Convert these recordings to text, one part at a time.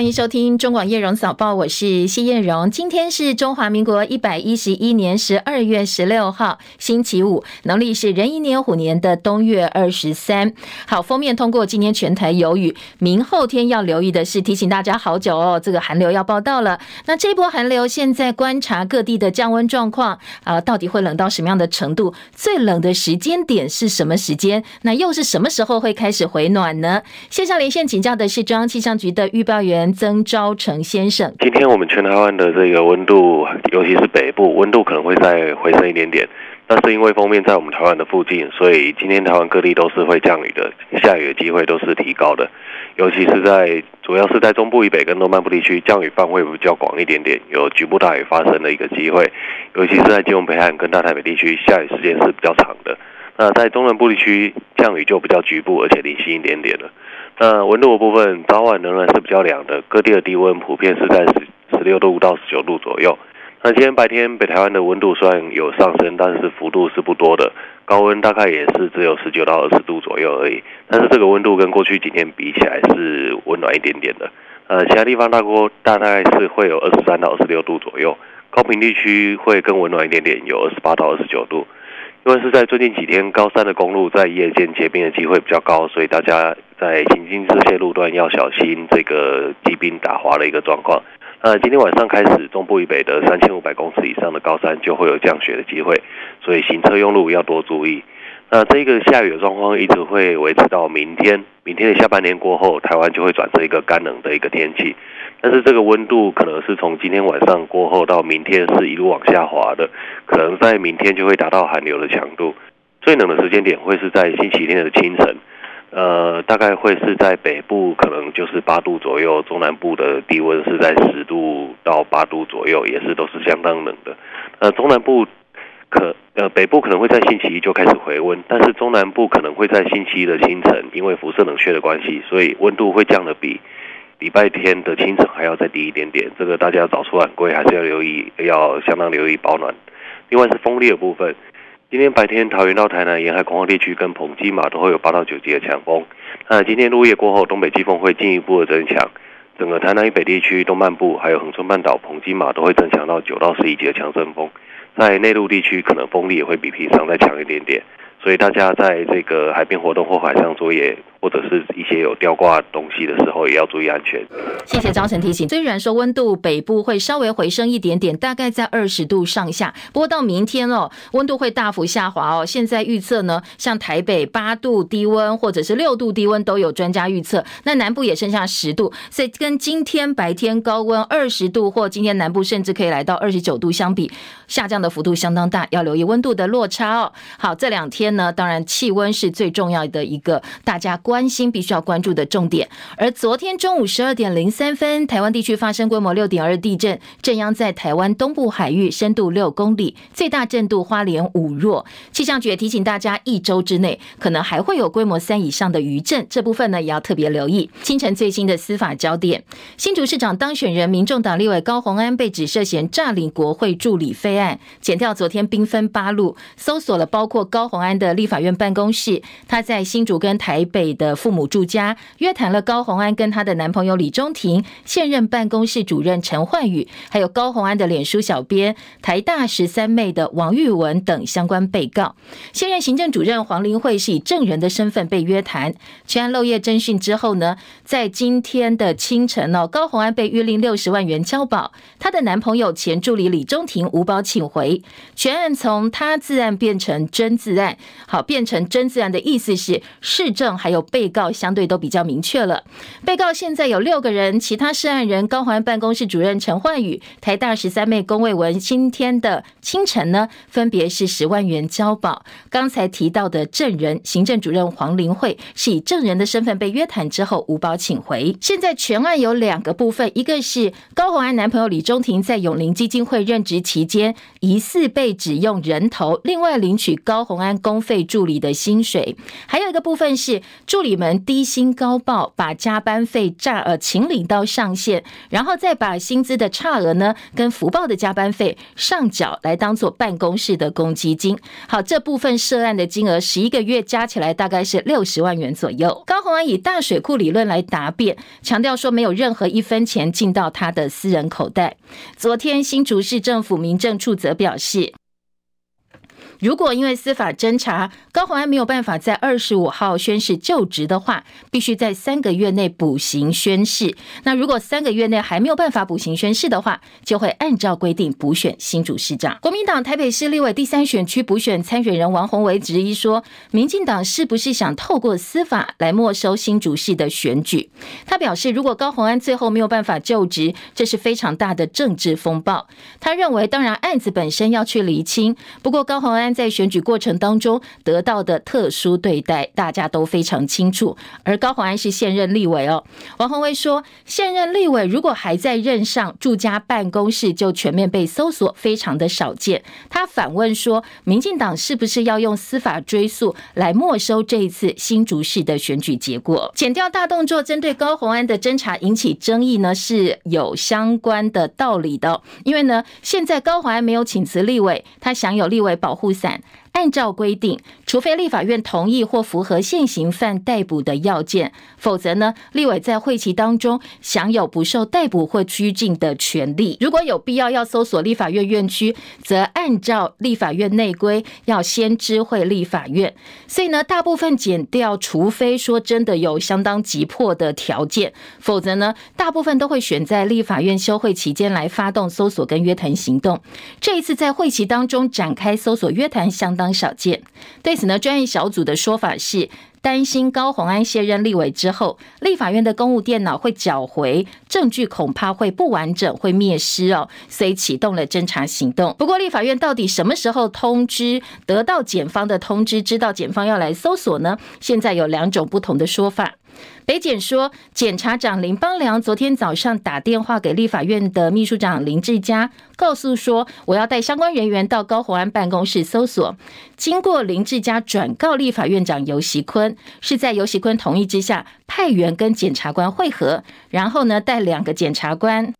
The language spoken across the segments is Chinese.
欢迎收听中广叶荣早报，我是谢叶荣。今天是中华民国一百一十一年十二月十六号，星期五，农历是壬寅年虎年的冬月二十三。好，封面通过，今天全台有雨，明后天要留意的是，提醒大家好久哦，这个寒流要报到了。那这波寒流现在观察各地的降温状况啊，到底会冷到什么样的程度？最冷的时间点是什么时间？那又是什么时候会开始回暖呢？线上连线请教的是中央气象局的预报员。曾昭成先生，今天我们全台湾的这个温度，尤其是北部温度可能会再回升一点点。但是因为锋面在我们台湾的附近，所以今天台湾各地都是会降雨的，下雨的机会都是提高的。尤其是在主要是在中部以北跟东半部地区，降雨范围比较广一点点，有局部大雨发生的一个机会。尤其是在基隆北海跟大台北地区，下雨时间是比较长的。那在中南部地区，降雨就比较局部，而且零星一点点了。那温度的部分，早晚仍然是比较凉的，各地的低温普遍是在十十六度到十九度左右。那今天白天北台湾的温度虽然有上升，但是幅度是不多的，高温大概也是只有十九到二十度左右而已。但是这个温度跟过去几天比起来是温暖一点点的。呃，其他地方大多大概是会有二十三到二十六度左右，高屏地区会更温暖一点点，有二十八到二十九度。因为是在最近几天，高山的公路在夜间结冰的机会比较高，所以大家在行经这些路段要小心这个积冰打滑的一个状况。那今天晚上开始，中部以北的三千五百公尺以上的高山就会有降雪的机会，所以行车用路要多注意。那这个下雨的状况一直会维持到明天，明天的下半年过后，台湾就会转成一个干冷的一个天气。但是这个温度可能是从今天晚上过后到明天是一路往下滑的，可能在明天就会达到寒流的强度。最冷的时间点会是在星期天的清晨，呃，大概会是在北部可能就是八度左右，中南部的低温是在十度到八度左右，也是都是相当冷的。呃，中南部。可呃，北部可能会在星期一就开始回温，但是中南部可能会在星期一的清晨，因为辐射冷却的关系，所以温度会降得比礼拜天的清晨还要再低一点点。这个大家早出晚归还是要留意，要相当留意保暖。另外是风力的部分，今天白天桃园到台南沿海空旷地区跟澎金马都会有八到九级的强风。那今天入夜过后，东北季风会进一步的增强，整个台南以北地区、东半部还有恒春半岛、澎金马都会增强到九到十一级的强阵风。在内陆地区，可能风力也会比平常再强一点点，所以大家在这个海边活动或海上作业，或者是一些有吊挂东西的时候，也要注意安全。谢谢张晨提醒。虽然说温度北部会稍微回升一点点，大概在二十度上下，不过到明天哦，温度会大幅下滑哦。现在预测呢，像台北八度低温或者是六度低温都有专家预测，那南部也剩下十度，所以跟今天白天高温二十度或今天南部甚至可以来到二十九度相比，下降的幅度相当大，要留意温度的落差哦。好，这两天呢，当然气温是最重要的一个大家。关心必须要关注的重点。而昨天中午十二点零三分，台湾地区发生规模六点二地震，震央在台湾东部海域，深度六公里，最大震度花莲五弱。气象局也提醒大家，一周之内可能还会有规模三以上的余震，这部分呢也要特别留意。清晨最新的司法焦点：新竹市长当选人民众党立委高虹安被指涉嫌诈领国会助理费案，检调昨天兵分八路，搜索了包括高虹安的立法院办公室，他在新竹跟台北。的父母住家约谈了高虹安跟她的男朋友李中庭、现任办公室主任陈焕宇，还有高虹安的脸书小编台大十三妹的王玉文等相关被告。现任行政主任黄玲慧是以证人的身份被约谈。全案漏夜侦讯之后呢，在今天的清晨哦，高虹安被约令六十万元交保，她的男朋友前助理李中庭无保请回。全案从他自案变成真自案，好，变成真自案的意思是市政还有。被告相对都比较明确了。被告现在有六个人，其他涉案人高虹安办公室主任陈焕宇、台大十三妹龚卫文，今天的清晨呢，分别是十万元交保。刚才提到的证人行政主任黄玲慧是以证人的身份被约谈之后无保请回。现在全案有两个部分，一个是高虹安男朋友李中庭在永龄基金会任职期间疑似被指用人头另外领取高虹安公费助理的薪水，还有一个部分是助助理们低薪高报，把加班费榨呃请领到上限，然后再把薪资的差额呢跟福报的加班费上缴来当做办公室的公积金。好，这部分涉案的金额十一个月加起来大概是六十万元左右。高虹安以大水库理论来答辩，强调说没有任何一分钱进到他的私人口袋。昨天新竹市政府民政处则表示。如果因为司法侦查，高虹安没有办法在二十五号宣誓就职的话，必须在三个月内补行宣誓。那如果三个月内还没有办法补行宣誓的话，就会按照规定补选新主市长。国民党台北市立委第三选区补选参选人王宏维质疑说，民进党是不是想透过司法来没收新主市的选举？他表示，如果高虹安最后没有办法就职，这是非常大的政治风暴。他认为，当然案子本身要去厘清，不过高虹安。在选举过程当中得到的特殊对待，大家都非常清楚。而高虹安是现任立委哦，王宏威说，现任立委如果还在任上，住家办公室就全面被搜索，非常的少见。他反问说，民进党是不是要用司法追诉来没收这一次新竹市的选举结果？减掉大动作针对高虹安的侦查引起争议呢，是有相关的道理的。因为呢，现在高虹安没有请辞立委，他享有立委保护伞。按照规定，除非立法院同意或符合现行犯逮捕的要件，否则呢，立委在会期当中享有不受逮捕或拘禁的权利。如果有必要要搜索立法院院区，则按照立法院内规要先知会立法院。所以呢，大部分减掉，除非说真的有相当急迫的条件，否则呢，大部分都会选在立法院休会期间来发动搜索跟约谈行动。这一次在会期当中展开搜索约谈，相当少见。对此呢，专业小组的说法是，担心高虹安卸任立委之后，立法院的公务电脑会缴回证据，恐怕会不完整，会灭失哦，所以启动了侦查行动。不过，立法院到底什么时候通知，得到检方的通知，知道检方要来搜索呢？现在有两种不同的说法。北检说，检察长林邦良昨天早上打电话给立法院的秘书长林志佳，告诉说我要带相关人员到高鸿安办公室搜索。经过林志佳转告立法院长游锡坤，是在游锡坤同意之下，派员跟检察官会合，然后呢带两个检察官。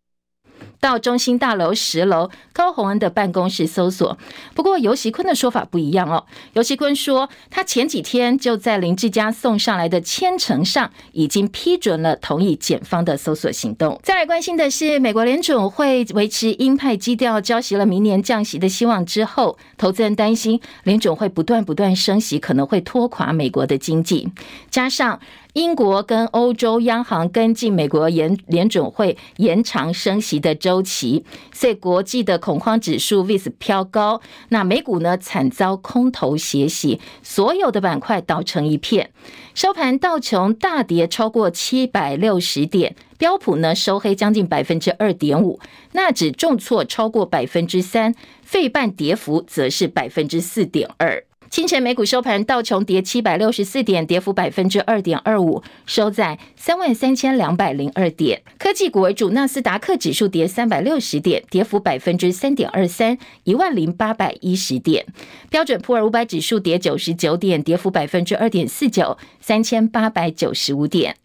到中心大楼十楼高洪恩的办公室搜索，不过游锡堃的说法不一样哦。游锡堃说，他前几天就在林志嘉送上来的签呈上已经批准了同意检方的搜索行动。再来关心的是，美国联准会维持鹰派基调，浇熄了明年降息的希望之后，投资人担心联准会不断不断升息可能会拖垮美国的经济，加上。英国跟欧洲央行跟进美国联联准会延长升息的周期，所以国际的恐慌指数 VIX 飘高。那美股呢惨遭空头血洗，所有的板块倒成一片。收盘道琼大跌超过七百六十点，标普呢收黑将近百分之二点五，纳指重挫超过百分之三，费半跌幅则是百分之四点二。清晨美股收盘，道琼跌七百六十四点，跌幅百分之二点二五，收在三万三千两百零二点。科技股为主，纳斯达克指数跌三百六十点，跌幅百分之三点二三，一万零八百一十点。标准普尔五百指数跌九十九点，跌幅百分之二点四九，三千八百九十五点。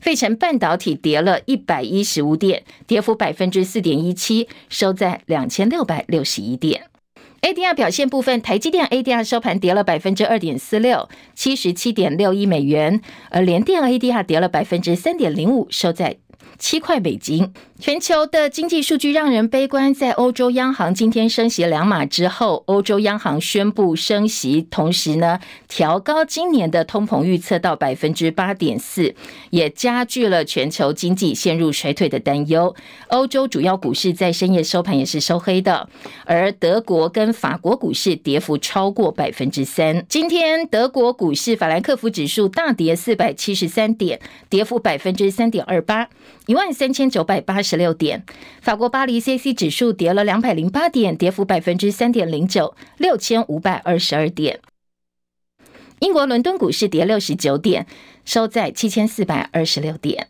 费城半导体跌了一百一十五点，跌幅百分之四点一七，收在两千六百六十一点。ADR 表现部分，台积电 ADR 收盘跌了百分之二点四六，七十七点六亿美元，而联电 ADR 跌了百分之三点零五，收在七块美金。全球的经济数据让人悲观。在欧洲央行今天升息两码之后，欧洲央行宣布升息，同时呢调高今年的通膨预测到百分之八点四，也加剧了全球经济陷入衰退的担忧。欧洲主要股市在深夜收盘也是收黑的，而德国跟法国股市跌幅超过百分之三。今天德国股市法兰克福指数大跌四百七十三点，跌幅百分之三点二八，一万三千九百八十。十六点，法国巴黎 CAC 指数跌了两百零八点，跌幅百分之三点零九，六千五百二十二点。英国伦敦股市跌六十九点，收在七千四百二十六点。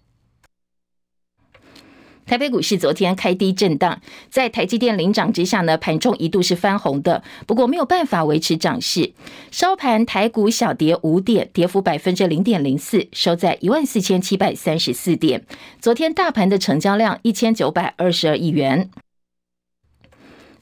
台北股市昨天开低震荡，在台积电领涨之下呢，盘中一度是翻红的，不过没有办法维持涨势。收盘台股小跌五点，跌幅百分之零点零四，收在一万四千七百三十四点。昨天大盘的成交量一千九百二十二亿元。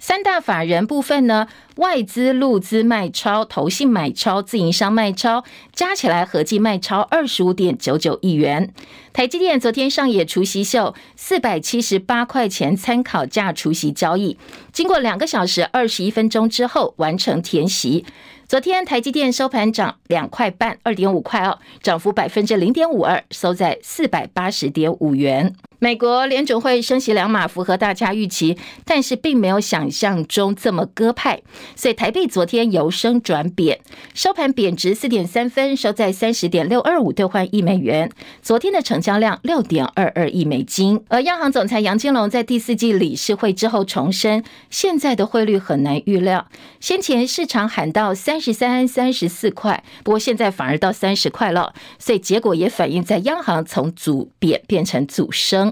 三大法人部分呢，外资、陆资卖超，投信买超，自营商卖超，加起来合计卖超二十五点九九亿元。台积电昨天上演除夕秀，四百七十八块钱参考价除夕交易，经过两个小时二十一分钟之后完成填息。昨天台积电收盘涨两块半，二点五块哦，涨幅百分之零点五二，收在四百八十点五元。美国联准会升息两码，符合大家预期，但是并没有想象中这么鸽派，所以台币昨天由升转贬，收盘贬值四点三分，收在三十点六二五兑换一美元。昨天的成交量六点二二亿美金。而央行总裁杨金龙在第四季理事会之后重申，现在的汇率很难预料。先前市场喊到三十三、三十四块，不过现在反而到三十块了，所以结果也反映在央行从主贬变成主升。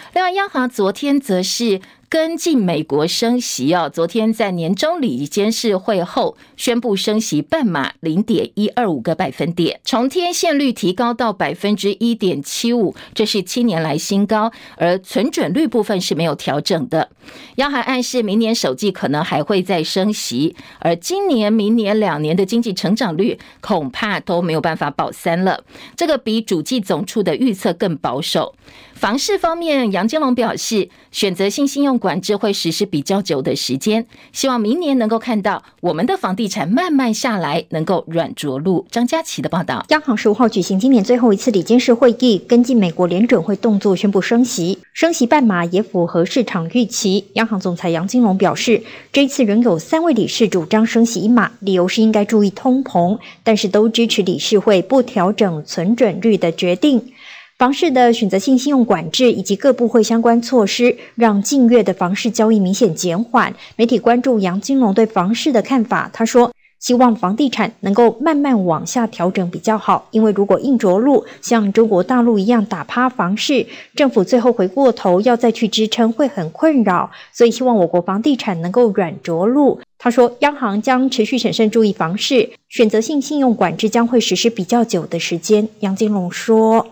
另外，央行昨天则是。跟进美国升息哦，昨天在年终理监事会后宣布升息半码零点一二五个百分点，从贴现率提高到百分之一点七五，这是七年来新高。而存准率部分是没有调整的。央行暗示明年首季可能还会再升息，而今年、明年两年的经济成长率恐怕都没有办法保三了。这个比主计总处的预测更保守。房市方面，杨杨金龙表示，选择性信用管制会实施比较久的时间，希望明年能够看到我们的房地产慢慢下来，能够软着陆。张佳琪的报道。央行十五号举行今年最后一次理监事会议，跟进美国联准会动作，宣布升息，升息半码也符合市场预期。央行总裁杨金龙表示，这一次仍有三位理事主张升息一码，理由是应该注意通膨，但是都支持理事会不调整存准率的决定。房市的选择性信用管制以及各部会相关措施，让近月的房市交易明显减缓。媒体关注杨金龙对房市的看法，他说：“希望房地产能够慢慢往下调整比较好，因为如果硬着陆，像中国大陆一样打趴房市，政府最后回过头要再去支撑，会很困扰。所以希望我国房地产能够软着陆。”他说：“央行将持续审慎注意房市，选择性信用管制将会实施比较久的时间。”杨金龙说。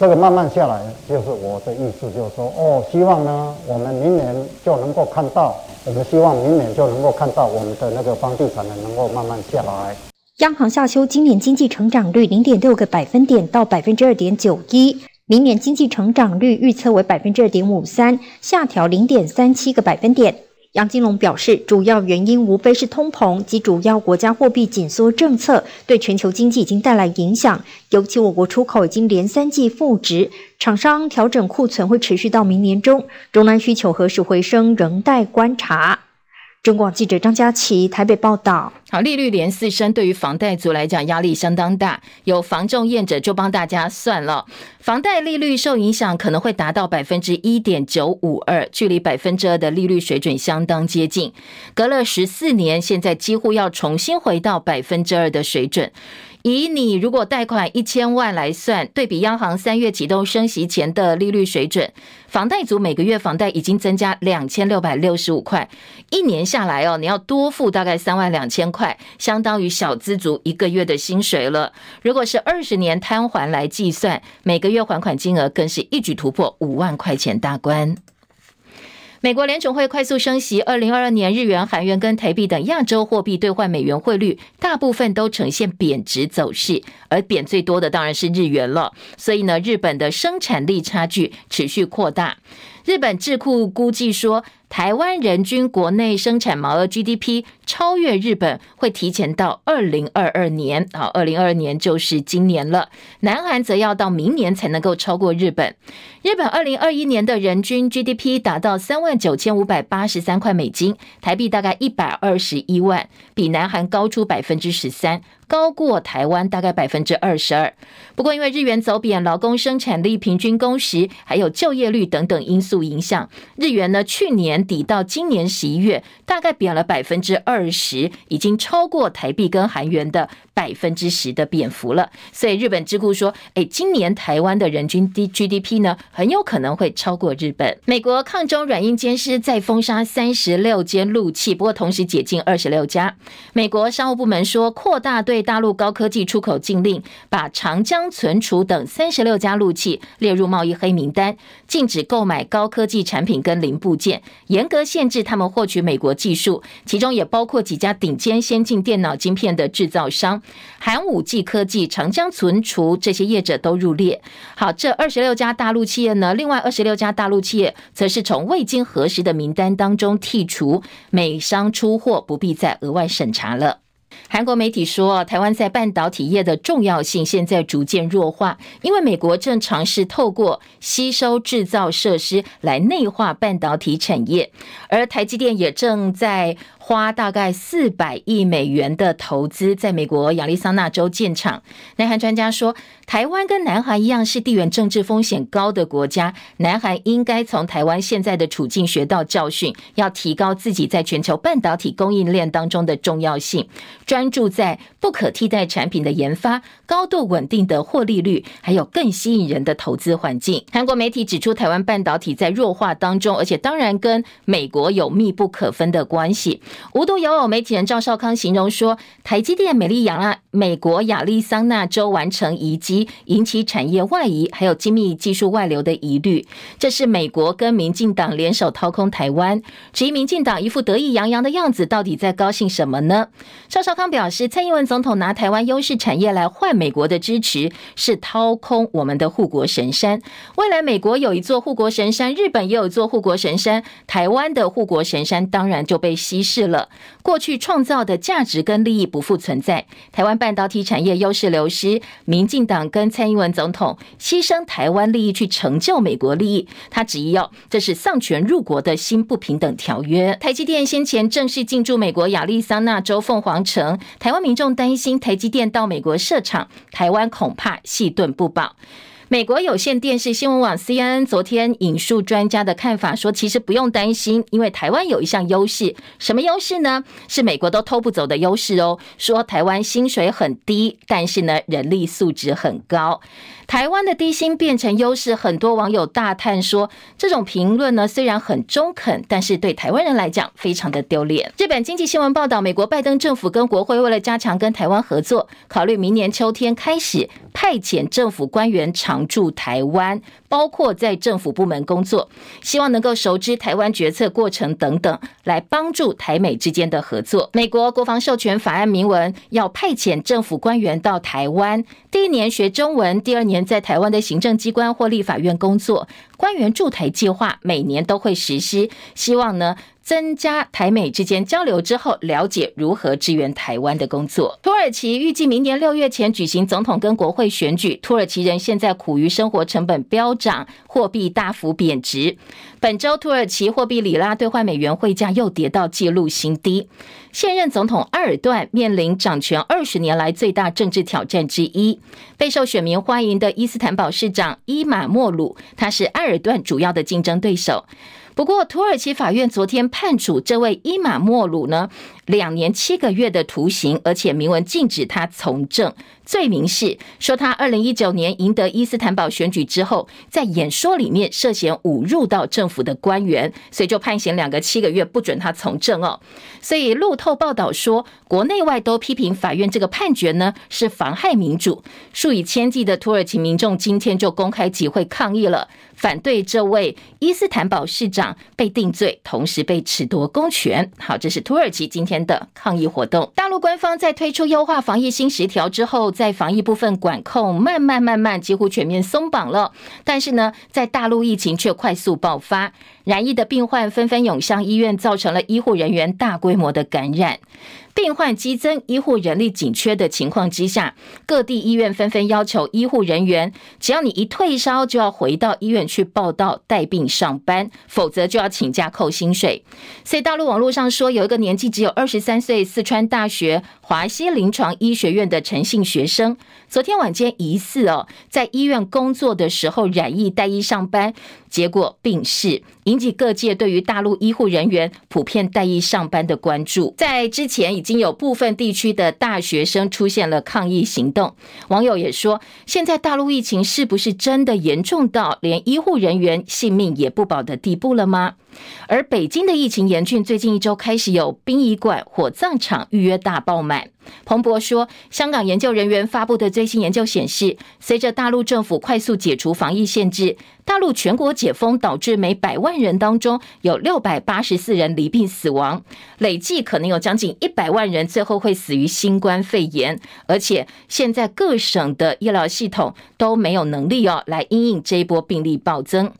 这个慢慢下来，就是我的意思，就是说，哦，希望呢，我们明年就能够看到，我们希望明年就能够看到我们的那个房地产呢，能够慢慢下来。央行下修今年经济成长率零点六个百分点到百分之二点九一，明年经济成长率预测为百分之二点五三，下调零点三七个百分点。杨金龙表示，主要原因无非是通膨及主要国家货币紧缩政策对全球经济已经带来影响，尤其我国出口已经连三季负值，厂商调整库存会持续到明年中，中南需求何时回升仍待观察。中广记者张佳琪台北报道。好，利率连四升，对于房贷族来讲压力相当大。有房仲业者就帮大家算了，房贷利率受影响可能会达到百分之一点九五二，距离百分之二的利率水准相当接近。隔了十四年，现在几乎要重新回到百分之二的水准。以你如果贷款一千万来算，对比央行三月启动升息前的利率水准，房贷族每个月房贷已经增加两千六百六十五块，一年下来哦，你要多付大概三万两千块，相当于小资族一个月的薪水了。如果是二十年摊还来计算，每个月还款金额更是一举突破五万块钱大关。美国联储会快速升息，二零二二年日元、韩元跟台币等亚洲货币兑换美元汇率大部分都呈现贬值走势，而贬最多的当然是日元了。所以呢，日本的生产力差距持续扩大。日本智库估计说，台湾人均国内生产毛额 GDP 超越日本会提前到二零二二年，啊，二零二二年就是今年了。南韩则要到明年才能够超过日本。日本二零二一年的人均 GDP 达到三万九千五百八十三块美金，台币大概一百二十一万，比南韩高出百分之十三。高过台湾大概百分之二十二，不过因为日元走贬、劳工生产力、平均工时还有就业率等等因素影响，日元呢去年底到今年十一月大概贬了百分之二十，已经超过台币跟韩元的百分之十的贬幅了。所以日本智库说，哎，今年台湾的人均 GDP 呢，很有可能会超过日本。美国抗中软硬兼施，再封杀三十六间路企，不过同时解禁二十六家。美国商务部门说，扩大对大陆高科技出口禁令，把长江存储等三十六家路企列入贸易黑名单，禁止购买高科技产品跟零部件，严格限制他们获取美国技术，其中也包括几家顶尖先进电脑晶片的制造商，寒武纪科技、长江存储这些业者都入列。好，这二十六家大陆企业呢，另外二十六家大陆企业则是从未经核实的名单当中剔除，美商出货不必再额外审查了。韩国媒体说，台湾在半导体业的重要性现在逐渐弱化，因为美国正尝试透过吸收制造设施来内化半导体产业，而台积电也正在。花大概四百亿美元的投资，在美国亚利桑那州建厂。南韩专家说，台湾跟南韩一样是地缘政治风险高的国家，南韩应该从台湾现在的处境学到教训，要提高自己在全球半导体供应链当中的重要性，专注在不可替代产品的研发、高度稳定的获利率，还有更吸引人的投资环境。韩国媒体指出，台湾半导体在弱化当中，而且当然跟美国有密不可分的关系。无独有偶，媒体人赵少康形容说，台积电美丽亚纳美国亚利桑那州完成移机，引起产业外移，还有精密技术外流的疑虑。这是美国跟民进党联手掏空台湾，至于民进党一副得意洋洋的样子，到底在高兴什么呢？赵少康表示，蔡英文总统拿台湾优势产业来换美国的支持，是掏空我们的护国神山。未来美国有一座护国神山，日本也有座护国神山，台湾的护国神山当然就被稀释了。了，过去创造的价值跟利益不复存在，台湾半导体产业优势流失，民进党跟蔡英文总统牺牲台湾利益去成就美国利益，他执意要这是丧权入国的新不平等条约。台积电先前正式进驻美国亚利桑那州凤凰城，台湾民众三星台积电到美国设厂，台湾恐怕细盾不保。美国有线电视新闻网 CNN 昨天引述专家的看法说，其实不用担心，因为台湾有一项优势，什么优势呢？是美国都偷不走的优势哦。说台湾薪水很低，但是呢，人力素质很高。台湾的低薪变成优势，很多网友大叹说，这种评论呢虽然很中肯，但是对台湾人来讲非常的丢脸。日本经济新闻报道，美国拜登政府跟国会为了加强跟台湾合作，考虑明年秋天开始派遣政府官员长驻台湾，包括在政府部门工作，希望能够熟知台湾决策过程等等，来帮助台美之间的合作。美国国防授权法案明文要派遣政府官员到台湾，第一年学中文，第二年。在台湾的行政机关或立法院工作，官员驻台计划每年都会实施，希望呢增加台美之间交流之后，了解如何支援台湾的工作。土耳其预计明年六月前举行总统跟国会选举，土耳其人现在苦于生活成本飙涨，货币大幅贬值。本周土耳其货币里拉兑换美元汇价又跌到纪录新低。现任总统埃尔段面临掌权二十年来最大政治挑战之一，备受选民欢迎的伊斯坦堡市长伊马莫鲁，他是埃尔段主要的竞争对手。不过，土耳其法院昨天判处这位伊玛莫鲁呢，两年七个月的徒刑，而且明文禁止他从政。罪名是说他二零一九年赢得伊斯坦堡选举之后，在演说里面涉嫌侮辱到政府的官员，所以就判刑两个七个月，不准他从政哦。所以路透报道说，国内外都批评法院这个判决呢是妨害民主，数以千计的土耳其民众今天就公开集会抗议了，反对这位伊斯坦堡市长被定罪，同时被褫夺公权。好，这是土耳其今天的抗议活动。大陆官方在推出优化防疫新十条之后，在防疫部分管控慢慢慢慢几乎全面松绑了，但是呢，在大陆疫情却快速爆发，染疫的病患纷纷涌向医院，造成了医护人员大规模的感染。病患激增、医护人力紧缺的情况之下，各地医院纷纷要求医护人员，只要你一退烧，就要回到医院去报到带病上班，否则就要请假扣薪水。所以大陆网络上说，有一个年纪只有二十三岁，四川大学华西临床医学院的陈姓学生，昨天晚间疑似哦，在医院工作的时候染疫带医上班，结果病逝，引起各界对于大陆医护人员普遍待业上班的关注。在之前，已经有部分地区的大学生出现了抗议行动。网友也说，现在大陆疫情是不是真的严重到连医护人员性命也不保的地步了吗？而北京的疫情严峻，最近一周开始有殡仪馆、火葬场预约大爆满。彭博说，香港研究人员发布的最新研究显示，随着大陆政府快速解除防疫限制，大陆全国解封导致每百万人当中有六百八十四人离病死亡，累计可能有将近一百万人最后会死于新冠肺炎。而且现在各省的医疗系统都没有能力哦来因应这一波病例暴增。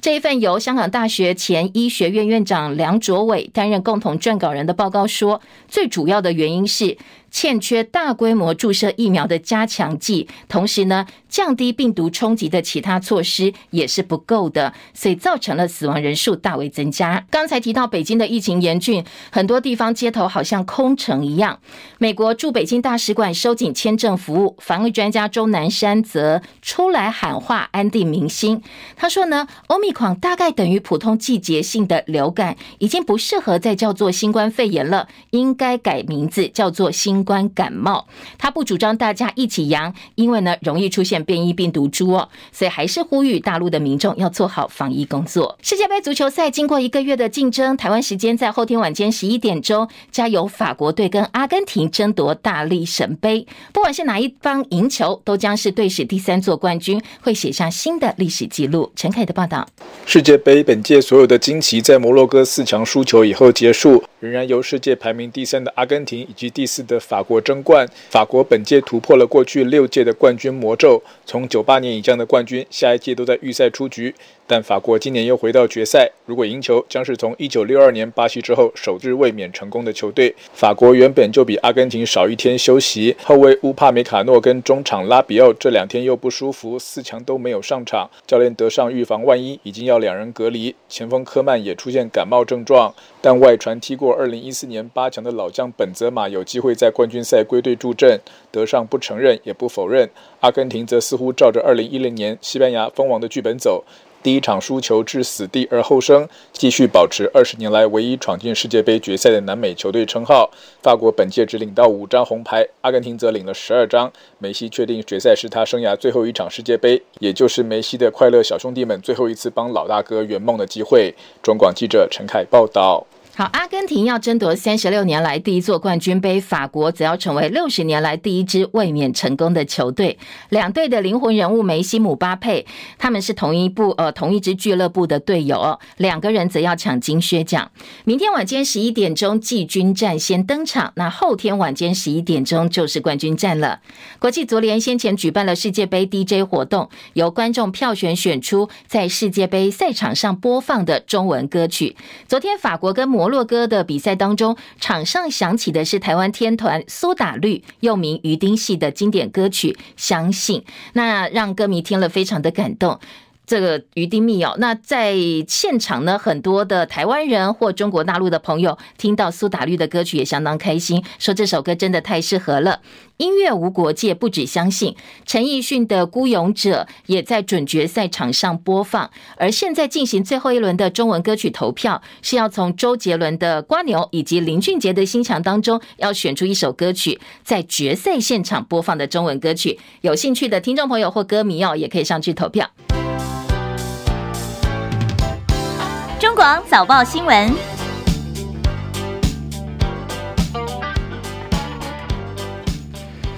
这一份由香港大学前医学院院长梁卓伟担任共同撰稿人的报告说，最主要的原因是。欠缺大规模注射疫苗的加强剂，同时呢，降低病毒冲击的其他措施也是不够的，所以造成了死亡人数大为增加。刚才提到北京的疫情严峻，很多地方街头好像空城一样。美国驻北京大使馆收紧签证服务，防疫专家钟南山则出来喊话安定民心。他说呢，欧密克大概等于普通季节性的流感，已经不适合再叫做新冠肺炎了，应该改名字叫做新。新冠感冒，他不主张大家一起阳，因为呢容易出现变异病毒株哦，所以还是呼吁大陆的民众要做好防疫工作。世界杯足球赛经过一个月的竞争，台湾时间在后天晚间十一点钟，将由法国队跟阿根廷争夺大力神杯。不管是哪一方赢球，都将是队史第三座冠军，会写下新的历史记录。陈凯的报道。世界杯本届所有的惊奇在摩洛哥四强输球以后结束，仍然由世界排名第三的阿根廷以及第四的。法国争冠，法国本届突破了过去六届的冠军魔咒，从九八年以降的冠军，下一届都在预赛出局。但法国今年又回到决赛，如果赢球，将是从一九六二年巴西之后首支卫冕成功的球队。法国原本就比阿根廷少一天休息，后卫乌帕梅卡诺跟中场拉比奥这两天又不舒服，四强都没有上场。教练德尚预防万一，已经要两人隔离。前锋科曼也出现感冒症状，但外传踢过二零一四年八强的老将本泽马有机会在冠军赛归队助阵。德尚不承认也不否认。阿根廷则似乎照着二零一零年西班牙封王的剧本走。第一场输球致死地而后生，继续保持二十年来唯一闯进世界杯决赛的南美球队称号。法国本届只领到五张红牌，阿根廷则领了十二张。梅西确定决赛是他生涯最后一场世界杯，也就是梅西的快乐小兄弟们最后一次帮老大哥圆梦的机会。中广记者陈凯报道。好，阿根廷要争夺三十六年来第一座冠军杯，法国则要成为六十年来第一支卫冕成功的球队。两队的灵魂人物梅西、姆巴佩，他们是同一部呃同一支俱乐部的队友，两个人则要抢金靴奖。明天晚间十一点钟季军战先登场，那后天晚间十一点钟就是冠军战了。国际足联先前举办了世界杯 DJ 活动，由观众票选选出在世界杯赛场上播放的中文歌曲。昨天法国跟摩洛哥的比赛当中，场上响起的是台湾天团苏打绿，又名鱼丁系的经典歌曲《相信》，那让歌迷听了非常的感动。这个余丁密哦，那在现场呢，很多的台湾人或中国大陆的朋友听到苏打绿的歌曲也相当开心，说这首歌真的太适合了。音乐无国界，不止相信。陈奕迅的《孤勇者》也在准决赛场上播放。而现在进行最后一轮的中文歌曲投票，是要从周杰伦的《瓜牛》以及林俊杰的《心墙》当中，要选出一首歌曲，在决赛现场播放的中文歌曲。有兴趣的听众朋友或歌迷哦，也可以上去投票。中广早报新闻。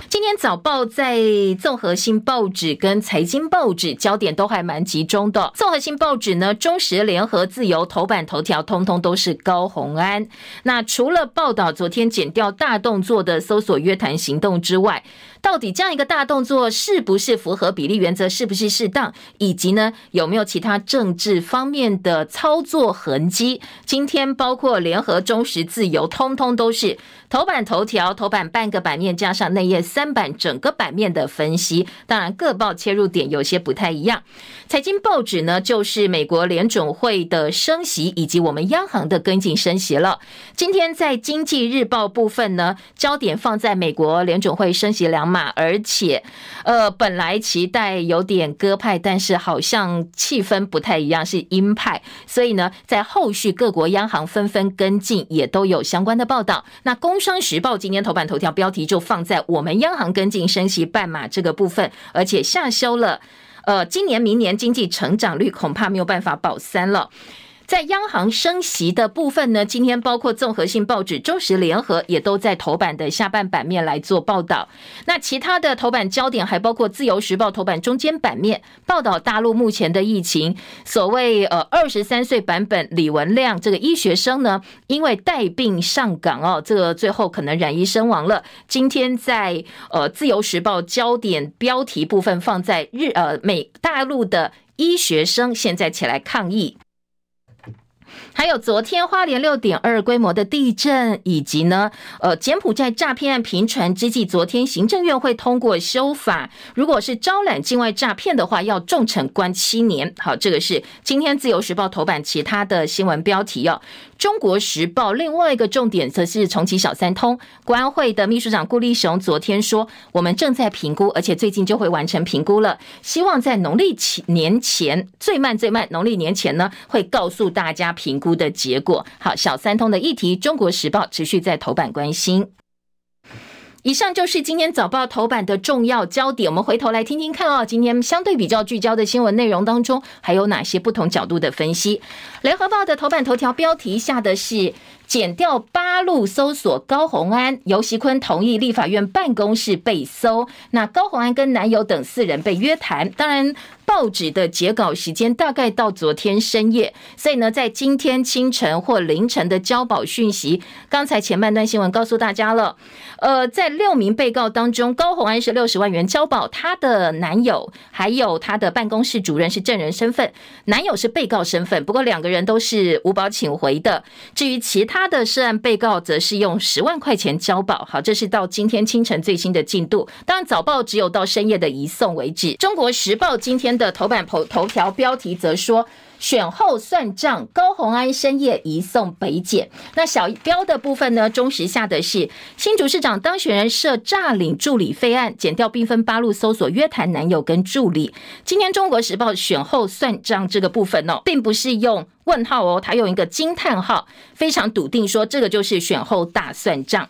今天早报在综合性报纸跟财经报纸焦点都还蛮集中的。综合性报纸呢，中时、联合、自由头版头条通通都是高虹安。那除了报道昨天剪掉大动作的搜索约谈行动之外，到底这样一个大动作是不是符合比例原则，是不是适当，以及呢有没有其他政治方面的操作痕迹？今天包括联合、中时、自由，通通都是头版头条，头版半个版面加上内页三版整个版面的分析。当然各报切入点有些不太一样。财经报纸呢，就是美国联准会的升息以及我们央行的跟进升息了。今天在经济日报部分呢，焦点放在美国联准会升息两。马，而且呃，本来期待有点鸽派，但是好像气氛不太一样，是鹰派。所以呢，在后续各国央行纷纷跟进，也都有相关的报道。那《工商时报》今天头版头条标题就放在我们央行跟进升息半码这个部分，而且下修了。呃，今年、明年经济成长率恐怕没有办法保三了。在央行升息的部分呢，今天包括综合性报纸《中时联合》也都在头版的下半版面来做报道。那其他的头版焦点还包括《自由时报》头版中间版面报道大陆目前的疫情。所谓呃二十三岁版本李文亮这个医学生呢，因为带病上岗哦，这个最后可能染疫身亡了。今天在呃《自由时报》焦点标题部分放在日呃美大陆的医学生现在起来抗议。还有昨天花莲六点二规模的地震，以及呢，呃，柬埔寨诈骗案频传之际，昨天行政院会通过修法，如果是招揽境外诈骗的话，要重惩关七年。好，这个是今天自由时报头版其他的新闻标题哦。中国时报另外一个重点则是重启小三通，国安会的秘书长顾立雄昨天说，我们正在评估，而且最近就会完成评估了，希望在农历年前，最慢最慢农历年前呢，会告诉大家评估的结果。好，小三通的议题，中国时报持续在头版关心。以上就是今天早报头版的重要焦点，我们回头来听听看哦，今天相对比较聚焦的新闻内容当中，还有哪些不同角度的分析？联合报的头版头条标题下的是。检调八路搜索高虹安，游锡坤同意立法院办公室被搜。那高虹安跟男友等四人被约谈。当然，报纸的截稿时间大概到昨天深夜，所以呢，在今天清晨或凌晨的交保讯息，刚才前半段新闻告诉大家了。呃，在六名被告当中，高虹安是六十万元交保，他的男友还有他的办公室主任是证人身份，男友是被告身份，不过两个人都是无保请回的。至于其他。他的涉案被告则是用十万块钱交保，好，这是到今天清晨最新的进度。当然，早报只有到深夜的移送为止。中国时报今天的头版头头条标题则说。选后算账，高虹安深夜移送北检。那小标的部分呢？中时下的是新竹市长当选人涉诈领助理费案，减掉兵分八路搜索约谈男友跟助理。今天中国时报选后算账这个部分哦，并不是用问号哦，他用一个惊叹号，非常笃定说这个就是选后大算账。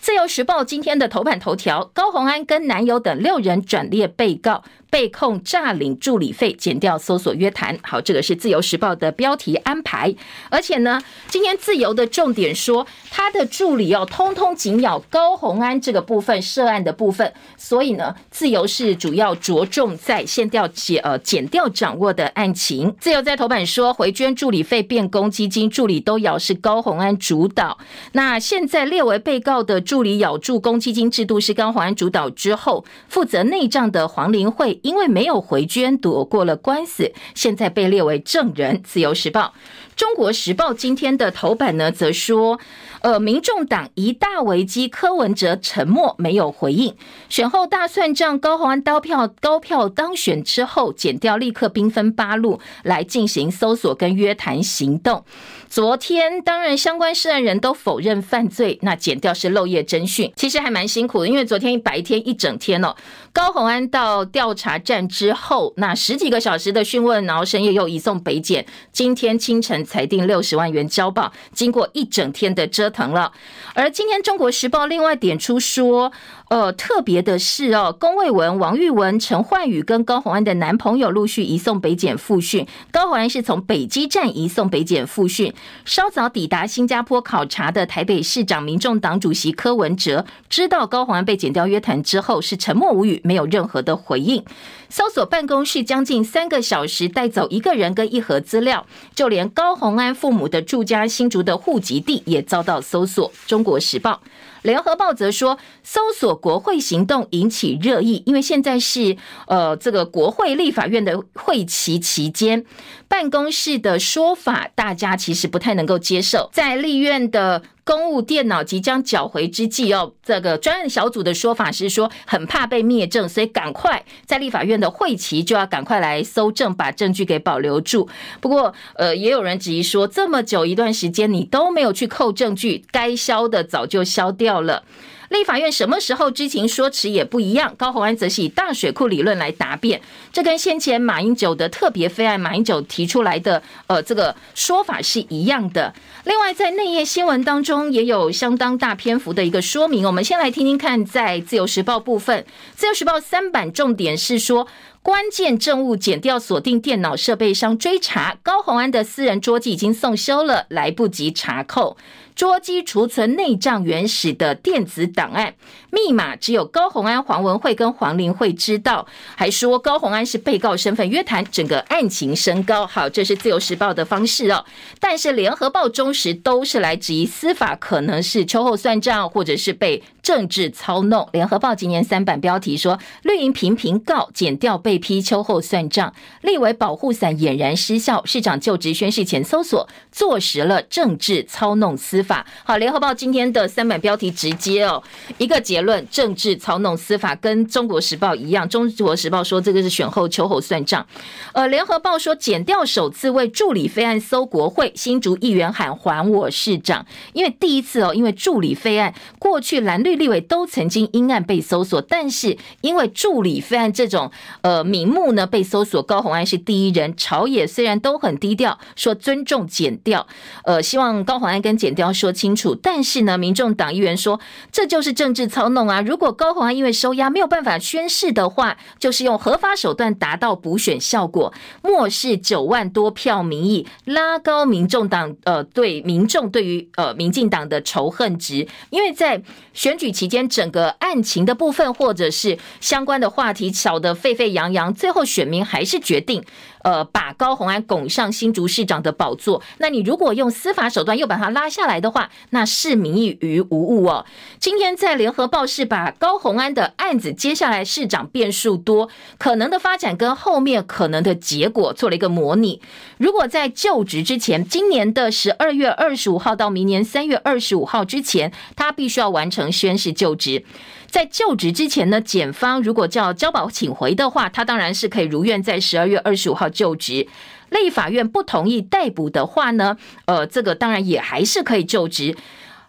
自由时报今天的头版头条：高虹安跟男友等六人转列被告。被控诈领助理费，减掉搜索约谈。好，这个是自由时报的标题安排。而且呢，今天自由的重点说，他的助理要通通紧咬高虹安这个部分涉案的部分。所以呢，自由是主要着重在现调检呃减掉掌握的案情。自由在头版说，回捐助理费变公积金，助理都咬是高虹安主导。那现在列为被告的助理咬住公积金制度是高虹安主导之后，负责内账的黄林慧。因为没有回捐，躲过了官司，现在被列为证人。自由时报、中国时报今天的头版呢，则说。呃，民众党一大危机，柯文哲沉默没有回应。选后大算账，高洪安刀票高票当选之后，检调立刻兵分八路来进行搜索跟约谈行动。昨天当然相关涉案人都否认犯罪，那检调是漏夜侦讯，其实还蛮辛苦的，因为昨天白天一整天哦，高洪安到调查站之后，那十几个小时的讯问，然后深夜又移送北检，今天清晨裁定六十万元交保，经过一整天的折腾了，而今天《中国时报》另外点出说。呃，特别的是哦，龚卫文、王玉文、陈焕宇跟高虹安的男朋友陆续移送北检复讯。高虹安是从北基站移送北检复讯。稍早抵达新加坡考察的台北市长民众党主席柯文哲，知道高虹安被剪掉约谈之后，是沉默无语，没有任何的回应。搜索办公室将近三个小时，带走一个人跟一盒资料，就连高虹安父母的住家新竹的户籍地也遭到搜索。中国时报。联合报则说，搜索国会行动引起热议，因为现在是呃这个国会立法院的会期期间，办公室的说法大家其实不太能够接受，在立院的。公务电脑即将缴回之际哦，这个专案小组的说法是说，很怕被灭证，所以赶快在立法院的会期就要赶快来搜证，把证据给保留住。不过，呃，也有人质疑说，这么久一段时间你都没有去扣证据，该消的早就消掉了。立法院什么时候知情说辞也不一样。高鸿安则是以大水库理论来答辩，这跟先前马英九的特别非案，马英九提出来的呃这个说法是一样的。另外，在内页新闻当中也有相当大篇幅的一个说明，我们先来听听看，在自由时报部分，自由时报三版重点是说。关键证物剪掉锁定电脑设备商追查，高虹安的私人桌机已经送修了，来不及查扣。桌机储存内账原始的电子档案，密码只有高虹安、黄文慧跟黄玲慧知道。还说高虹安是被告身份约谈，整个案情升高。好，这是自由时报的方式哦。但是联合报、中时都是来质疑司法可能是秋后算账，或者是被政治操弄。联合报今年三版标题说，绿营频频告减调被批秋后算账，立委保护伞俨然失效，市长就职宣誓前搜索坐实了政治操弄司。法好，联合报今天的三版标题直接哦，一个结论：政治操弄司法，跟中国时报一样。中国时报说这个是选后秋后算账，呃，联合报说减调首次为助理费案搜国会，新竹议员喊还我市长，因为第一次哦，因为助理费案过去蓝绿立委都曾经因案被搜索，但是因为助理费案这种呃名目呢被搜索，高虹安是第一人，朝野虽然都很低调，说尊重检调，呃，希望高虹安跟检调。说清楚，但是呢，民众党议员说这就是政治操弄啊！如果高虹安因为收押没有办法宣誓的话，就是用合法手段达到补选效果，漠视九万多票民意，拉高民众党呃对民众对于呃民进党的仇恨值。因为在选举期间，整个案情的部分或者是相关的话题吵得沸沸扬扬，最后选民还是决定。呃，把高虹安拱上新竹市长的宝座，那你如果用司法手段又把他拉下来的话，那视民意于无物哦。今天在联合报是把高虹安的案子，接下来市长变数多，可能的发展跟后面可能的结果做了一个模拟。如果在就职之前，今年的十二月二十五号到明年三月二十五号之前，他必须要完成宣誓就职。在就职之前呢，检方如果叫交保请回的话，他当然是可以如愿在十二月二十五号就职。立法院不同意逮捕的话呢，呃，这个当然也还是可以就职。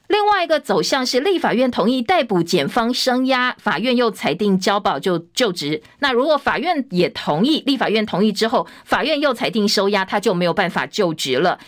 另外一个走向是立法院同意逮捕，检方声押，法院又裁定交保就就职。那如果法院也同意，立法院同意之后，法院又裁定收押，他就没有办法就职了。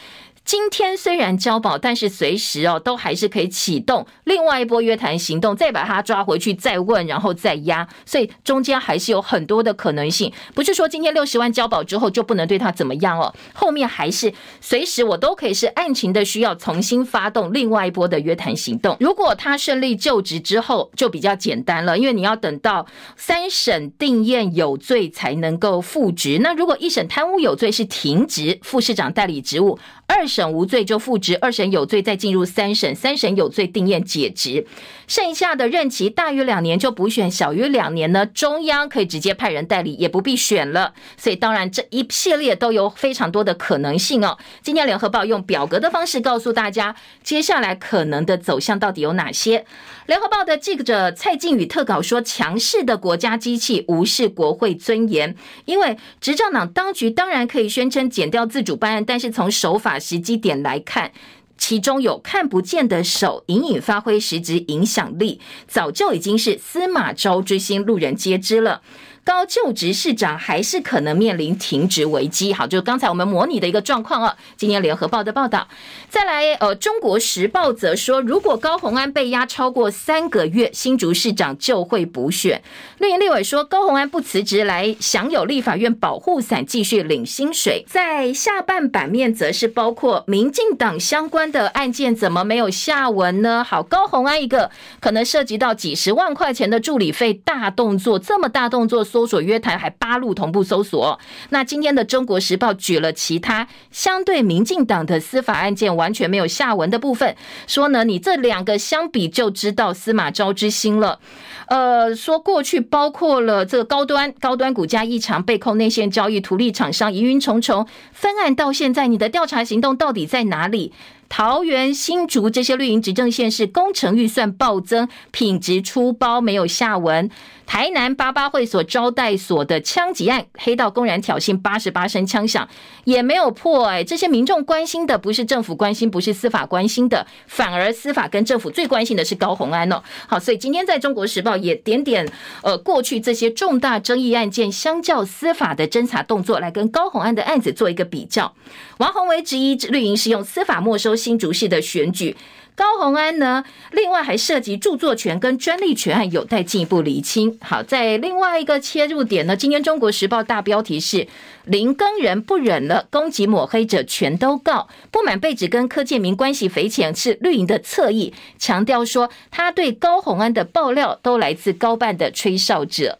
今天虽然交保，但是随时哦，都还是可以启动另外一波约谈行动，再把他抓回去，再问，然后再押，所以中间还是有很多的可能性。不是说今天六十万交保之后就不能对他怎么样哦，后面还是随时我都可以是案情的需要重新发动另外一波的约谈行动。如果他顺利就职之后，就比较简单了，因为你要等到三审定验有罪才能够复职。那如果一审贪污有罪是停职副市长代理职务。二审无罪就复职，二审有罪再进入三审，三审有罪定验解职，剩下的任期大于两年就补选，小于两年呢，中央可以直接派人代理，也不必选了。所以当然这一系列都有非常多的可能性哦。今天联合报用表格的方式告诉大家，接下来可能的走向到底有哪些。联合报的记者蔡靖宇特稿说：“强势的国家机器无视国会尊严，因为执政党当局当然可以宣称减掉自主办案，但是从守法时基点来看，其中有看不见的手隐隐发挥实质影响力，早就已经是司马昭之心，路人皆知了。”高就职市长还是可能面临停职危机。好，就刚才我们模拟的一个状况哦。今天联合报的报道，再来，呃，中国时报则说，如果高虹安被压超过三个月，新竹市长就会补选。绿营立委说，高虹安不辞职来享有立法院保护伞，继续领薪水。在下半版面则是包括民进党相关的案件，怎么没有下文呢？好，高虹安一个可能涉及到几十万块钱的助理费大动作，这么大动作。搜索约谈还八路同步搜索。那今天的《中国时报》举了其他相对民进党的司法案件完全没有下文的部分，说呢，你这两个相比就知道司马昭之心了。呃，说过去包括了这个高端高端股价异常被控内线交易图利厂商疑云重重，分案到现在你的调查行动到底在哪里？桃园、新竹这些绿营执政县市工程预算暴增，品质出包没有下文。台南八八会所招待所的枪击案，黑道公然挑衅，八十八声枪响也没有破。哎，这些民众关心的不是政府关心，不是司法关心的，反而司法跟政府最关心的是高虹安哦。好，所以今天在中国时报也点点呃过去这些重大争议案件，相较司法的侦查动作来跟高虹安的案子做一个比较。王鸿薇质疑绿营是用司法没收新竹市的选举。高虹安呢？另外还涉及著作权跟专利权案，有待进一步厘清。好，在另外一个切入点呢，今天《中国时报》大标题是“林更人不忍了，攻击抹黑者全都告”，不满被指跟柯建铭关系匪浅是绿营的侧翼，强调说他对高虹安的爆料都来自高办的吹哨者。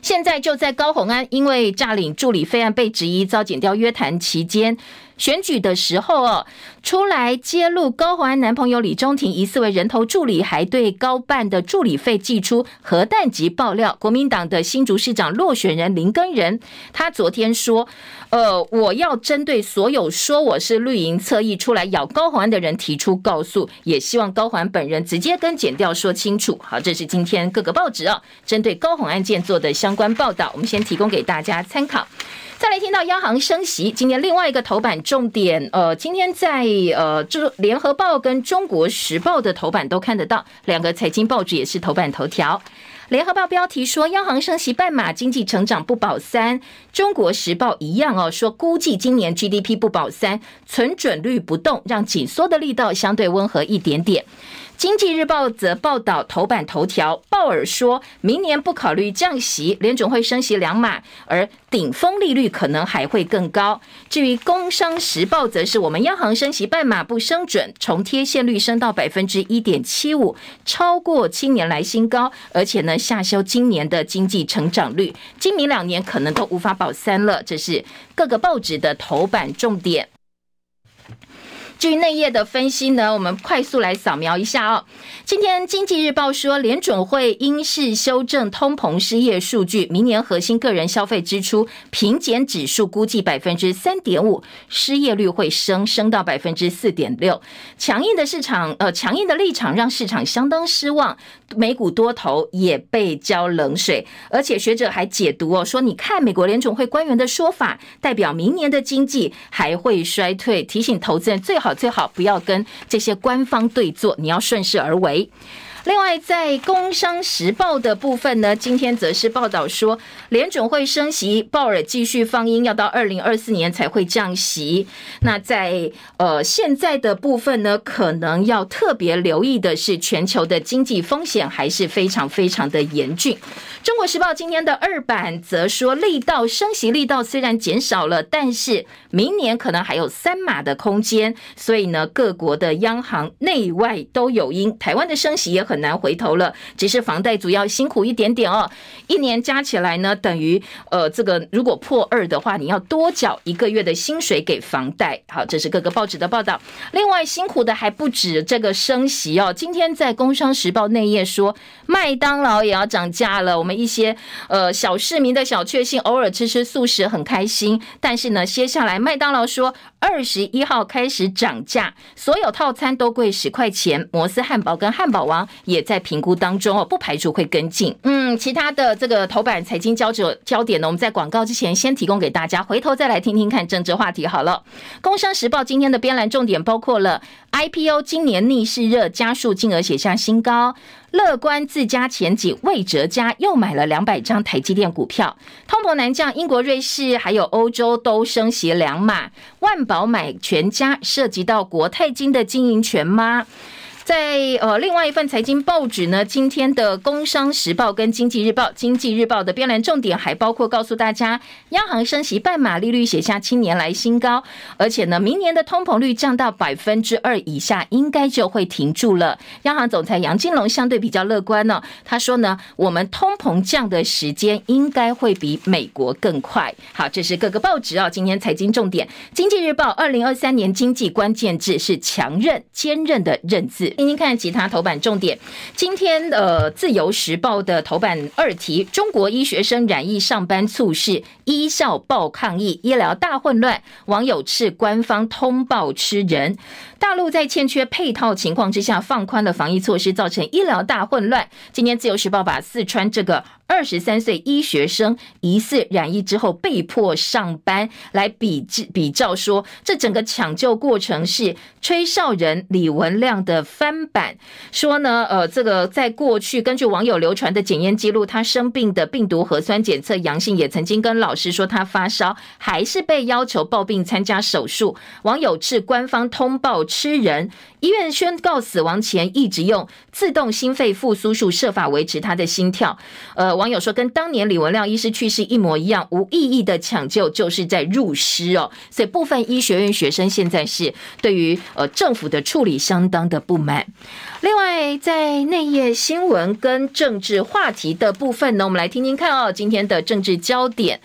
现在就在高虹安因为诈领助理费案被质疑遭检调约谈期间。选举的时候哦，出来揭露高虹安男朋友李中庭疑似为人头助理，还对高办的助理费寄出核弹级爆料。国民党的新竹市长落选人林根仁，他昨天说：“呃，我要针对所有说我是绿营侧翼出来咬高虹安的人提出告诉，也希望高虹安本人直接跟检调说清楚。”好，这是今天各个报纸啊针对高虹案件做的相关报道，我们先提供给大家参考。再来听到央行升息，今天另外一个头版重点，呃，今天在呃，就联合报跟中国时报的头版都看得到，两个财经报纸也是头版头条。联合报标题说央行升息半码，经济成长不保三。中国时报一样哦，说估计今年 GDP 不保三，存准率不动，让紧缩的力道相对温和一点点。经济日报则报道头版头条，鲍尔说明年不考虑降息，联准会升息两码，而顶峰利率可能还会更高。至于工商时报，则是我们央行升息半码不升准，重贴现率升到百分之一点七五，超过七年来新高，而且呢下修今年的经济成长率，今明两年可能都无法保三了。这是各个报纸的头版重点。至于内页的分析呢，我们快速来扫描一下哦。今天经济日报说，联准会因势修正通膨失业数据，明年核心个人消费支出平减指数估计百分之三点五，失业率会升升到百分之四点六。强硬的市场，呃，强硬的立场让市场相当失望，美股多头也被浇冷水。而且学者还解读哦，说你看美国联准会官员的说法，代表明年的经济还会衰退，提醒投资人最好。最好不要跟这些官方对坐，你要顺势而为。另外，在《工商时报》的部分呢，今天则是报道说，联准会升息，鲍尔继续放鹰，要到二零二四年才会降息。那在呃现在的部分呢，可能要特别留意的是，全球的经济风险还是非常非常的严峻。中国时报今天的二版则说，力道升息力道虽然减少了，但是明年可能还有三码的空间。所以呢，各国的央行内外都有因，台湾的升息也很很难回头了。只是房贷族要辛苦一点点哦，一年加起来呢，等于呃，这个如果破二的话，你要多缴一个月的薪水给房贷。好，这是各个报纸的报道。另外，辛苦的还不止这个升息哦。今天在《工商时报》内页说，麦当劳也要涨价了。我们。一些呃小市民的小确幸，偶尔吃吃素食很开心。但是呢，接下来麦当劳说二十一号开始涨价，所有套餐都贵十块钱。摩斯汉堡跟汉堡王也在评估当中哦，不排除会跟进。嗯，其他的这个头版财经焦点焦点呢，我们在广告之前先提供给大家，回头再来听听看政治话题好了。工商时报今天的编栏重点包括了 IPO 今年逆势热，加速金额写下新高。乐观自家前景，魏哲家又买了两百张台积电股票。通膨难降，英国、瑞士还有欧洲都升息两码。万宝买全家，涉及到国泰金的经营权吗？在呃，另外一份财经报纸呢，今天的《工商时报》跟《经济日报》，《经济日报》的编栏重点还包括告诉大家，央行升息半码，利率写下七年来新高，而且呢，明年的通膨率降到百分之二以下，应该就会停住了。央行总裁杨金龙相对比较乐观呢，他说呢，我们通膨降的时间应该会比美国更快。好，这是各个报纸啊，今天财经重点，《经济日报》二零二三年经济关键字是强韧、坚韧的韧字。听听看其他头版重点。今天呃，《自由时报》的头版二题：中国医学生染疫上班猝逝，医校报抗议，医疗大混乱，网友斥官方通报吃人。大陆在欠缺配套情况之下，放宽了防疫措施，造成医疗大混乱。今天《自由时报》把四川这个二十三岁医学生疑似染疫之后被迫上班来比比照，说这整个抢救过程是吹哨人李文亮的翻版。说呢，呃，这个在过去根据网友流传的检验记录，他生病的病毒核酸检测阳性，也曾经跟老师说他发烧，还是被要求抱病参加手术。网友斥官方通报。吃人，医院宣告死亡前一直用自动心肺复苏术设法维持他的心跳。呃，网友说跟当年李文亮医师去世一模一样，无意义的抢救就是在入尸哦。所以部分医学院学生现在是对于呃政府的处理相当的不满。另外，在内页新闻跟政治话题的部分呢，我们来听听看哦，今天的政治焦点。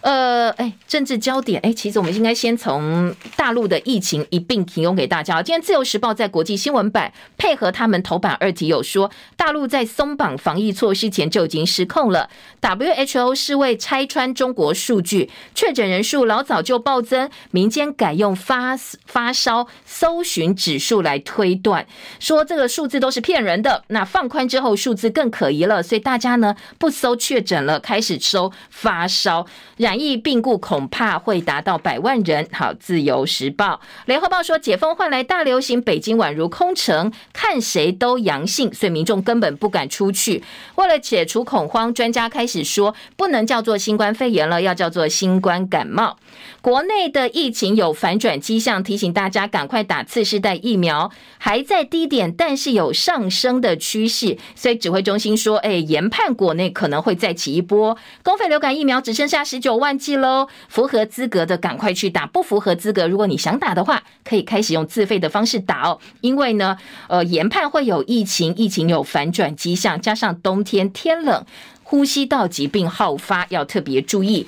呃，哎，政治焦点，哎，其实我们应该先从大陆的疫情一并提供给大家。今天《自由时报》在在国际新闻版配合他们头版二题有说，大陆在松绑防疫措施前就已经失控了。WHO 是为拆穿中国数据，确诊人数老早就暴增，民间改用发发烧搜寻指数来推断，说这个数字都是骗人的。那放宽之后数字更可疑了，所以大家呢不搜确诊了，开始搜发烧。染疫病故恐怕会达到百万人。好，自由时报、联合报说，解封换来大流行，北京宛如空城，看谁都阳性，所以民众根本不敢出去。为了解除恐慌，专家开始说，不能叫做新冠肺炎了，要叫做新冠感冒。国内的疫情有反转迹象，提醒大家赶快打次世代疫苗。还在低点，但是有上升的趋势。所以指挥中心说，哎，研判国内可能会再起一波。公费流感疫苗只剩下十九万剂喽，符合资格的赶快去打，不符合资格，如果你想打的话，可以开始用自费的方式打哦。因为呢，呃，研判会有疫情，疫情有反转迹象，加上冬天天冷，呼吸道疾病好发，要特别注意。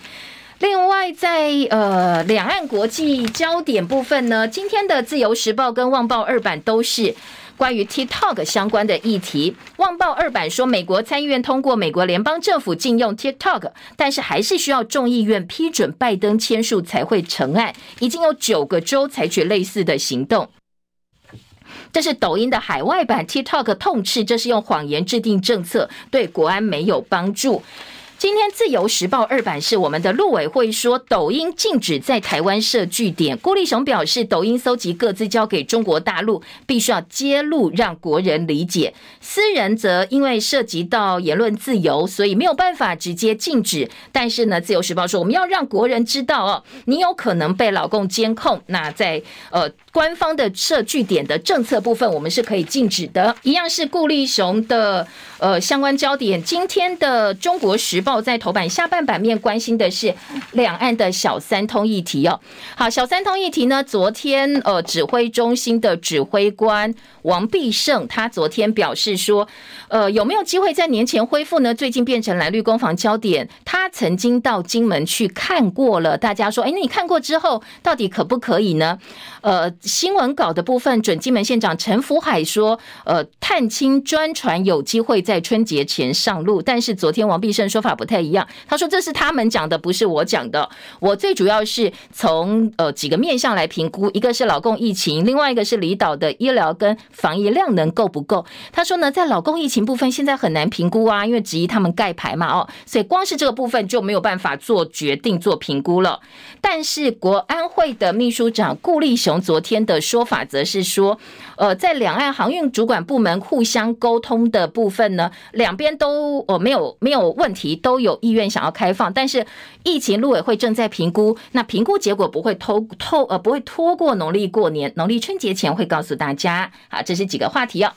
另外在，呃两岸国际焦点部分呢，今天的《自由时报》跟《旺报》二版都是关于 TikTok 相关的议题。《旺报》二版说，美国参议院通过美国联邦政府禁用 TikTok，但是还是需要众议院批准，拜登签署才会成案。已经有九个州采取类似的行动。这是抖音的海外版 TikTok 痛斥，这是用谎言制定政策，对国安没有帮助。今天自由时报二版是我们的陆委会说，抖音禁止在台湾设据点。郭立雄表示，抖音搜集各自交给中国大陆，必须要揭露，让国人理解。私人则因为涉及到言论自由，所以没有办法直接禁止。但是呢，自由时报说，我们要让国人知道哦，你有可能被老共监控。那在呃官方的设据点的政策部分，我们是可以禁止的。一样是顾立雄的呃相关焦点。今天的中国时报。在头版下半版面关心的是两岸的小三通议题哦。好，小三通议题呢，昨天呃指挥中心的指挥官王必胜，他昨天表示说，呃有没有机会在年前恢复呢？最近变成蓝绿攻防焦点。他曾经到金门去看过了，大家说，哎，那你看过之后，到底可不可以呢？呃，新闻稿的部分，准金门县长陈福海说，呃，探亲专船有机会在春节前上路，但是昨天王必胜说法不。太一样，他说这是他们讲的，不是我讲的。我最主要是从呃几个面向来评估，一个是老共疫情，另外一个是离岛的医疗跟防疫量能够不够。他说呢，在老共疫情部分现在很难评估啊，因为质疑他们盖牌嘛，哦，所以光是这个部分就没有办法做决定、做评估了。但是国安会的秘书长顾立雄昨天边的说法则是说，呃，在两岸航运主管部门互相沟通的部分呢，两边都呃没有没有问题，都。有意愿想要开放，但是疫情陆委会正在评估，那评估结果不会拖拖呃不会拖过农历过年，农历春节前会告诉大家。好，这是几个话题哦。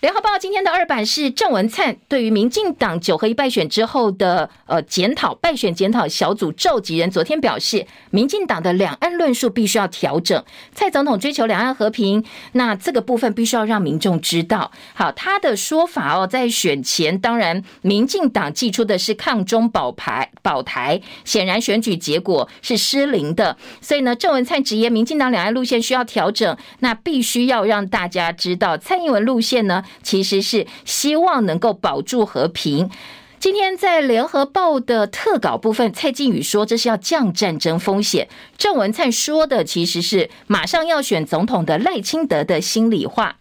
联合报今天的二版是郑文灿对于民进党九合一败选之后的呃检讨败选检讨小组召集人昨天表示，民进党的两岸论述必须要调整。蔡总统追求两岸和平，那这个部分必须要让民众知道。好，他的说法哦，在选前当然民进党寄出的是抗中保台保台，显然选举结果是失灵的。所以呢，郑文灿直言，民进党两岸路线需要调整，那必须要让大家知道，蔡英文路线呢？其实是希望能够保住和平。今天在联合报的特稿部分，蔡靖宇说这是要降战争风险。郑文灿说的其实是马上要选总统的赖清德的心里话。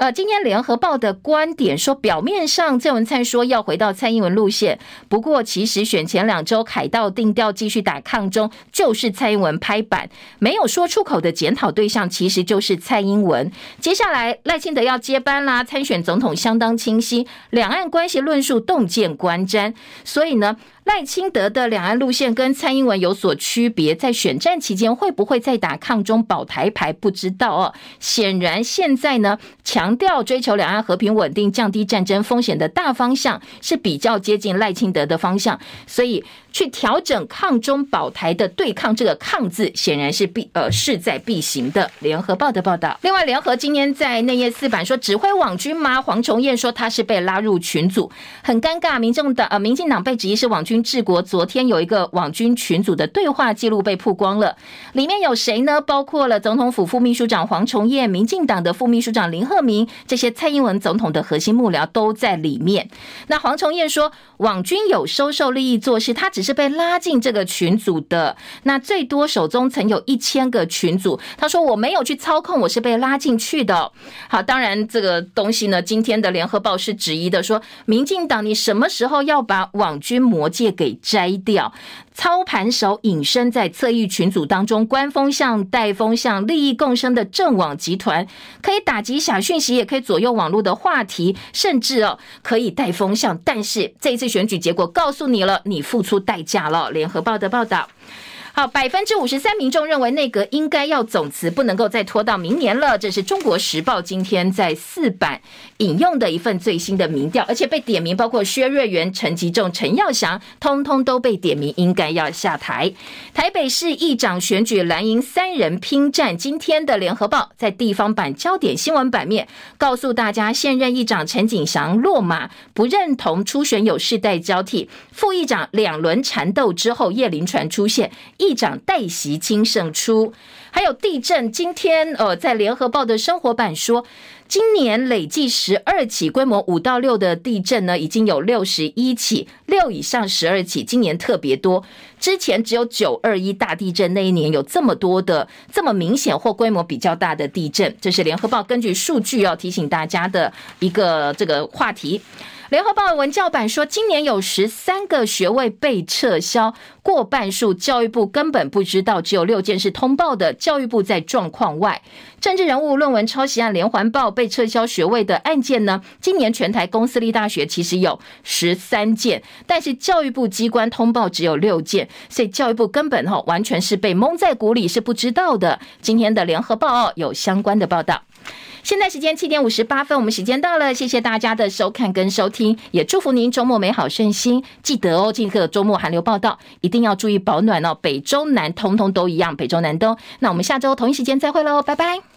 呃，今天联合报的观点说，表面上郑文灿说要回到蔡英文路线，不过其实选前两周凯道定调继续打抗中，就是蔡英文拍板，没有说出口的检讨对象其实就是蔡英文。接下来赖清德要接班啦，参选总统相当清晰，两岸关系论述洞见观瞻，所以呢。赖清德的两岸路线跟蔡英文有所区别，在选战期间会不会再打抗中保台牌？不知道哦。显然现在呢，强调追求两岸和平稳定、降低战争风险的大方向是比较接近赖清德的方向，所以。去调整抗中保台的对抗，这个“抗”字显然是必呃势在必行的。联合报的报道。另外，联合今天在内页四版说，指挥网军吗？黄崇彦说他是被拉入群组，很尴尬。民众党呃，民进党被指疑是网军治国。昨天有一个网军群组的对话记录被曝光了，里面有谁呢？包括了总统府副秘书长黄崇彦、民进党的副秘书长林鹤明，这些蔡英文总统的核心幕僚都在里面。那黄崇彦说，网军有收受利益做事，他只。只是被拉进这个群组的，那最多手中曾有一千个群组。他说我没有去操控，我是被拉进去的。好，当然这个东西呢，今天的联合报是质疑的，说民进党你什么时候要把网军魔戒给摘掉？操盘手隐身在侧翼群组当中，官风向、带风向、利益共生的政网集团，可以打击假讯息，也可以左右网络的话题，甚至哦可以带风向。但是这一次选举结果告诉你了，你付出代价了。联合报的报道。好，百分之五十三民众认为内阁应该要总辞，不能够再拖到明年了。这是中国时报今天在四版引用的一份最新的民调，而且被点名，包括薛瑞元、陈吉仲、陈耀祥，通通都被点名应该要下台。台北市议长选举蓝营三人拼战，今天的联合报在地方版焦点新闻版面告诉大家，现任议长陈景祥落马，不认同初选有世代交替，副议长两轮缠斗之后，叶林传出现。议长戴锡钦胜出，还有地震。今天呃，在联合报的生活版说，今年累计十二起规模五到六的地震呢，已经有六十一起，六以上十二起，今年特别多。之前只有九二一大地震那一年有这么多的这么明显或规模比较大的地震，这是联合报根据数据要提醒大家的一个这个话题。联合报文教版说，今年有十三个学位被撤销，过半数教育部根本不知道，只有六件是通报的，教育部在状况外。政治人物论文抄袭案连环报被撤销学位的案件呢？今年全台公私立大学其实有十三件，但是教育部机关通报只有六件，所以教育部根本哈完全是被蒙在鼓里，是不知道的。今天的联合报有相关的报道。现在时间七点五十八分，我们时间到了，谢谢大家的收看跟收听，也祝福您周末美好顺心。记得哦，这个周末寒流报道，一定要注意保暖哦。北中南通通都一样，北中南东。那我们下周同一时间再会喽，拜拜。